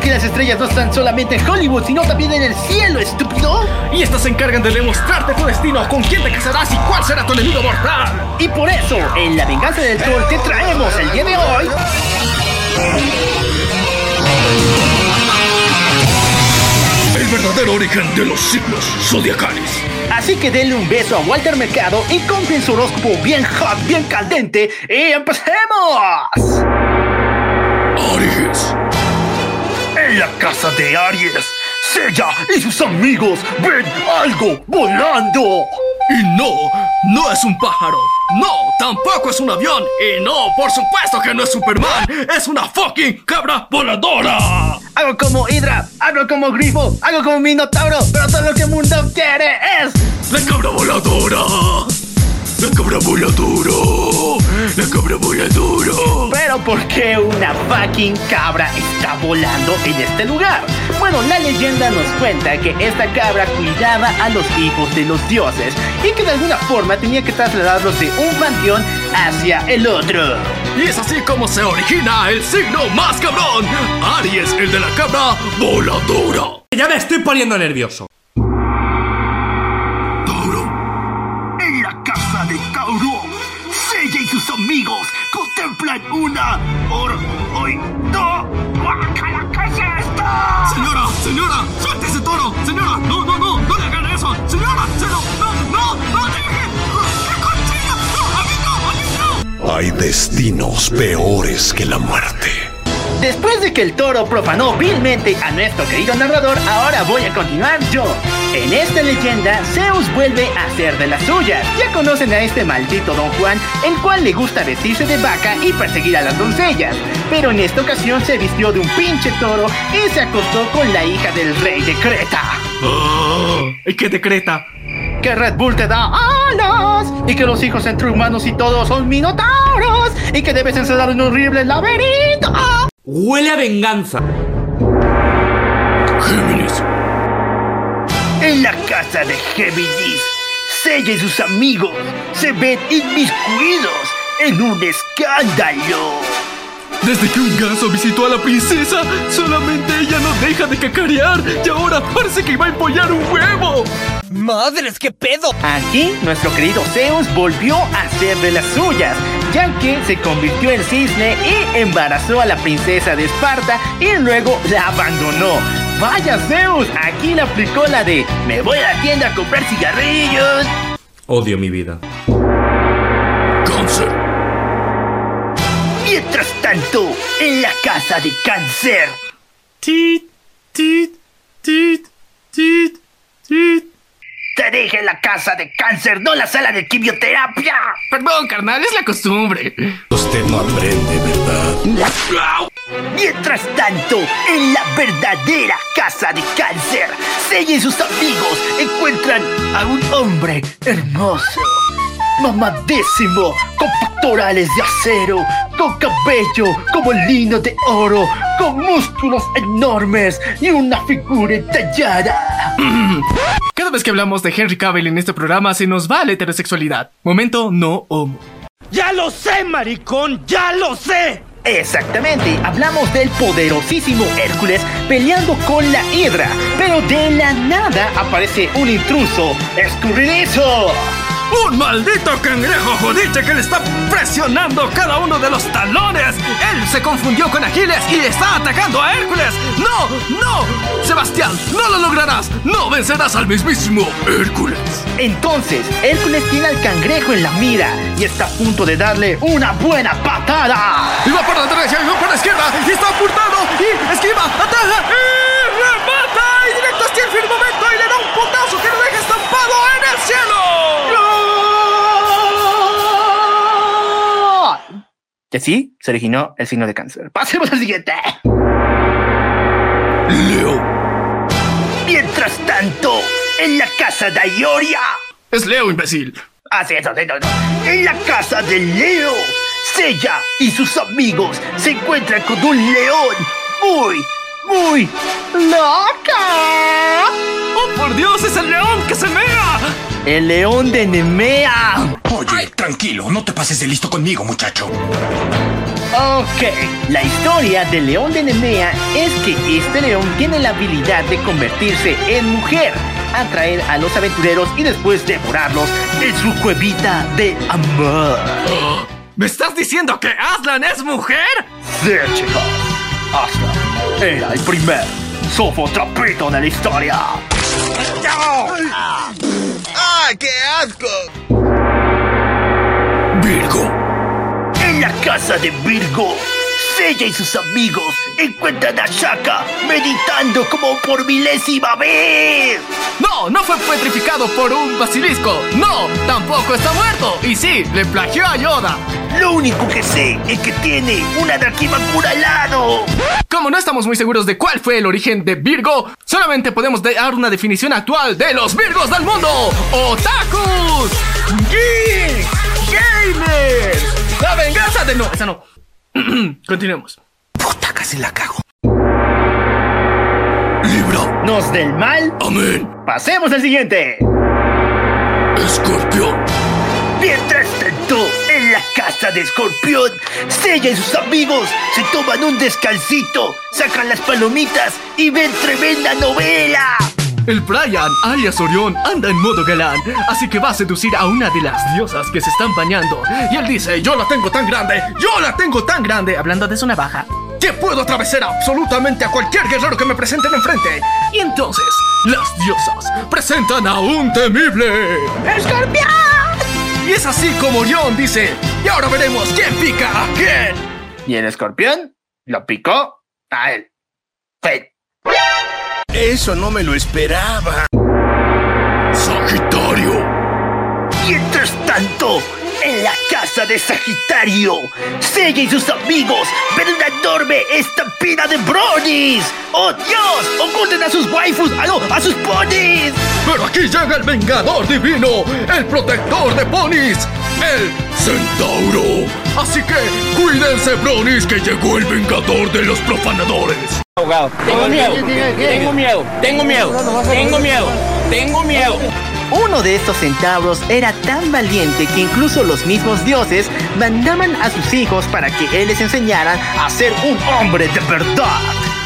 Porque las estrellas no están solamente en Hollywood, sino también en el cielo, estúpido. Y estas se encargan de demostrarte tu destino, con quién te casarás y cuál será tu enemigo mortal. Y por eso, en La Venganza del Thor te traemos el día de hoy... El verdadero origen de los signos zodiacales. Así que denle un beso a Walter Mercado y compren su horóscopo bien hot, bien caldente y empecemos. La casa de Aries, Sella y sus amigos ven algo volando. Y no, no es un pájaro. No, tampoco es un avión. Y no, por supuesto que no es Superman. Es una fucking cabra voladora. Hago como Hydra, hago como Grifo, hago como Minotauro, pero todo lo que el mundo quiere es... La cabra voladora. La cabra voladora. La cabra voladora. Pero ¿por qué una fucking cabra está volando en este lugar? Bueno, la leyenda nos cuenta que esta cabra cuidaba a los hijos de los dioses y que de alguna forma tenía que trasladarlos de un panteón hacia el otro. Y es así como se origina el signo más cabrón. Aries, el de la cabra voladora. Ya me estoy poniendo nervioso. Hay destinos peores que la muerte. Después de que el toro profanó vilmente a nuestro querido narrador, ahora voy a continuar yo. En esta leyenda, Zeus vuelve a hacer de las suyas. Ya conocen a este maldito Don Juan, el cual le gusta vestirse de vaca y perseguir a las doncellas. Pero en esta ocasión se vistió de un pinche toro y se acostó con la hija del rey de Creta. ¿Y qué decreta? Que Red Bull te da alas y que los hijos entre humanos y todos son minotauros y que debes encerrar en un horrible laberinto. Huele a venganza. Géminis. En la casa de Géminis, Sella y sus amigos se ven inmiscuidos en un escándalo. Desde que un ganso visitó a la princesa, solamente ella no deja de cacarear y ahora parece que va a empollar un huevo. ¡Madres, qué pedo! Aquí, nuestro querido Zeus volvió a hacer de las suyas, ya que se convirtió en cisne y embarazó a la princesa de Esparta y luego la abandonó. Vaya Zeus, aquí le aplicó la de me voy a la tienda a comprar cigarrillos. Odio mi vida. Mientras tanto, en la casa de cáncer, Tit, tit, tit, tit, tit. te dije la casa de cáncer, no la sala de quimioterapia. Perdón, carnal, es la costumbre. Usted no aprende, ¿verdad? Mientras tanto, en la verdadera casa de cáncer, Sella y sus amigos encuentran a un hombre hermoso, mamadísimo, con pectorales de acero, con cabello como lino de oro, con músculos enormes y una figura entallada. Cada vez que hablamos de Henry Cavill en este programa se nos va la heterosexualidad. Momento no homo. ¡Ya lo sé, maricón! ¡Ya lo sé! Exactamente, hablamos del poderosísimo Hércules peleando con la Hidra, pero de la nada aparece un intruso escurridizo. ¡Un maldito cangrejo judiche que le está presionando cada uno de los talones! Él se confundió con Aquiles y está atacando a Hércules. ¡No! ¡No! Sebastián, no lo lograrás. No vencerás al mismísimo Hércules. Entonces, Hércules tiene al cangrejo en la mira y está a punto de darle una buena patada. Y va por la derecha y va por la izquierda. Y está apuntando. Y esquiva, ataja. Y remata. Y directo hacia el firmamento. Y así se originó el signo de cáncer. Pasemos al siguiente. Leo. Mientras tanto, en la casa de Ioria. Es Leo, imbécil. Así es, así es, así es. En la casa de Leo, Sella y sus amigos se encuentran con un león muy, muy loca. ¡Oh, por Dios! ¡Es el león que se mea! El león de Nemea. Oye, tranquilo, no te pases de listo conmigo, muchacho. Ok, la historia del león de Nemea es que este león tiene la habilidad de convertirse en mujer, atraer a los aventureros y después devorarlos en su cuevita de amor. ¿Me estás diciendo que Aslan es mujer? Sí, chicos. Aslan era el primer sofotrapito de la historia. ¡Ah, casa de Virgo, Sella y sus amigos encuentran a Shaka meditando como por milésima vez. No, no fue petrificado por un basilisco. No, tampoco está muerto. Y sí, le plagió a Yoda. Lo único que sé es que tiene un Anakimakura al lado. Como no estamos muy seguros de cuál fue el origen de Virgo, solamente podemos dar una definición actual de los Virgos del mundo. ¡Otakus! ¡Geeks! ¡Gamers! ¡La venganza de... No, esa no. Continuemos. Puta, casi la cago. Libra. Nos del mal. Amén. Pasemos al siguiente. Escorpión. Mientras tanto, en la casa de Escorpión, Sella y sus amigos se toman un descansito, sacan las palomitas y ven tremenda novela. El Brian, alias Orión, anda en modo galán, así que va a seducir a una de las diosas que se están bañando. Y él dice, yo la tengo tan grande, yo la tengo tan grande, hablando de su navaja, que puedo atravesar absolutamente a cualquier guerrero que me presenten enfrente. Y entonces, las diosas presentan a un temible... ¡Escorpión! Y es así como Orión dice, y ahora veremos quién pica a quién. Y el escorpión lo picó a él. Fe- Eso no me lo esperaba. Sagitario. Mientras tanto, la casa de Sagitario, Sella y sus amigos ven una enorme estampida de bronies. ¡Oh Dios! ¡Oculten a sus waifus! ¡Ah, no! ¡A sus ponis! Pero aquí llega el Vengador Divino, el protector de ponis, el Centauro. Así que cuídense, bronis, que llegó el Vengador de los profanadores. Tengo miedo, tengo miedo, tengo miedo, tengo miedo, tengo miedo. Uno de estos centauros era tan valiente que incluso los mismos dioses mandaban a sus hijos para que él les enseñara a ser un hombre de verdad.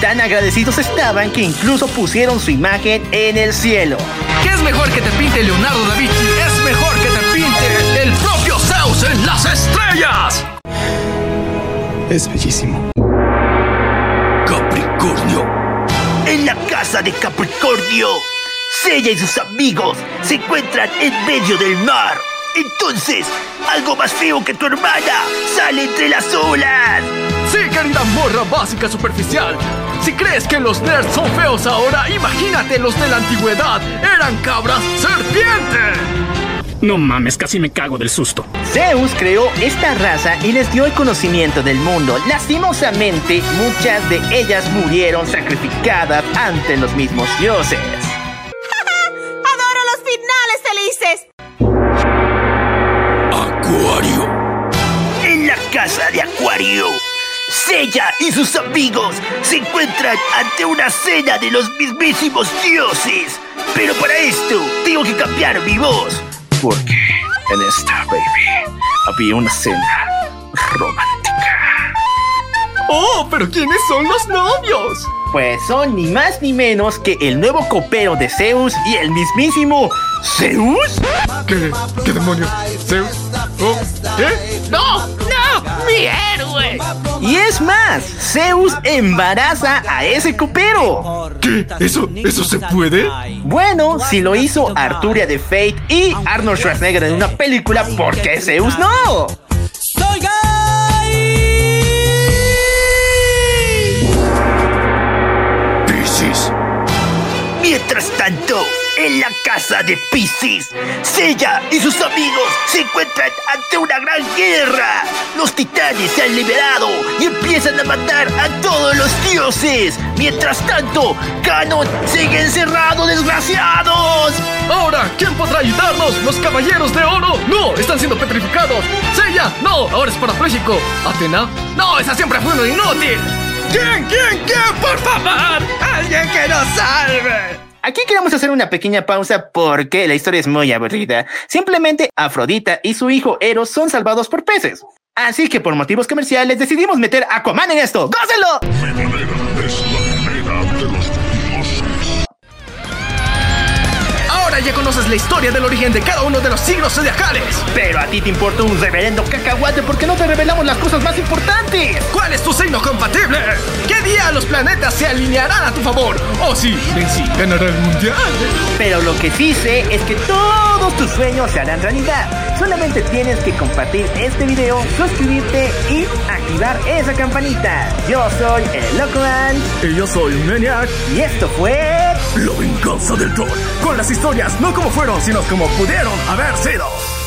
Tan agradecidos estaban que incluso pusieron su imagen en el cielo. ¿Qué es mejor que te pinte Leonardo da Vinci? Es mejor que te pinte el propio Zeus en las estrellas. Es bellísimo. Capricornio. En la casa de Capricornio, Sella y sus amigos se encuentran en medio del mar. Entonces, algo más feo que tu hermana sale entre las olas. Sí, querida morra básica superficial. Si crees que los nerds son feos ahora, imagínate los de la antigüedad. Eran cabras serpiente. No mames, casi me cago del susto. Zeus creó esta raza y les dio el conocimiento del mundo. Lastimosamente, muchas de ellas murieron sacrificadas ante los mismos dioses. Casa de Acuario, Sella y sus amigos se encuentran ante una cena de los mismísimos dioses. Pero para esto, tengo que cambiar mi voz. Porque en esta, baby, había una cena romántica. Oh, pero ¿quiénes son los novios? Pues son ni más ni menos que el nuevo copero de Zeus y el mismísimo Zeus. ¿Qué? ¿Qué demonios? ¿Zeus? ¿Oh? ¿Qué? ¡No! ¡No! ¡Mi héroe! Y es más, Zeus embaraza a ese copero. ¿Qué? ¿Eso, eso se puede? Bueno, si lo hizo Arturia de Fate y Arnold Schwarzenegger en una película, ¿por qué Zeus no? Piscis. Mientras tanto, en la casa de Pisces, Sella y sus amigos se encuentran ante una gran guerra. Los titanes se han liberado y empiezan a matar a todos los dioses. Mientras tanto, Ganon sigue encerrado, desgraciados. Ahora, ¿quién podrá ayudarnos? ¿Los caballeros de oro? No, están siendo petrificados. Sella, no, ahora es parapléjico. Atena, no, esa siempre fue una inútil. ¿Quién, quién, quién? Por favor, alguien que nos salve. Aquí queremos hacer una pequeña pausa porque la historia es muy aburrida. Simplemente Afrodita y su hijo Eros son salvados por peces. Así que por motivos comerciales decidimos meter a Aquaman en esto. ¡Gócenlo! La historia del origen de cada uno de los signos zodiacales. Pero a ti te importa un reverendo cacahuate porque no te revelamos las cosas más importantes. ¿Cuál es tu signo compatible? ¿Qué día los planetas se alinearán a tu favor? O si Benzi ganará el mundial. Pero lo que sí sé es que todos tus sueños se harán realidad. Solamente tienes que compartir este video, suscribirte y activar esa campanita. Yo soy el Loco Ant Y yo soy Maniac. y esto fue... La venganza del troll. Con las historias no como fueron, sino como pudieron haber sido.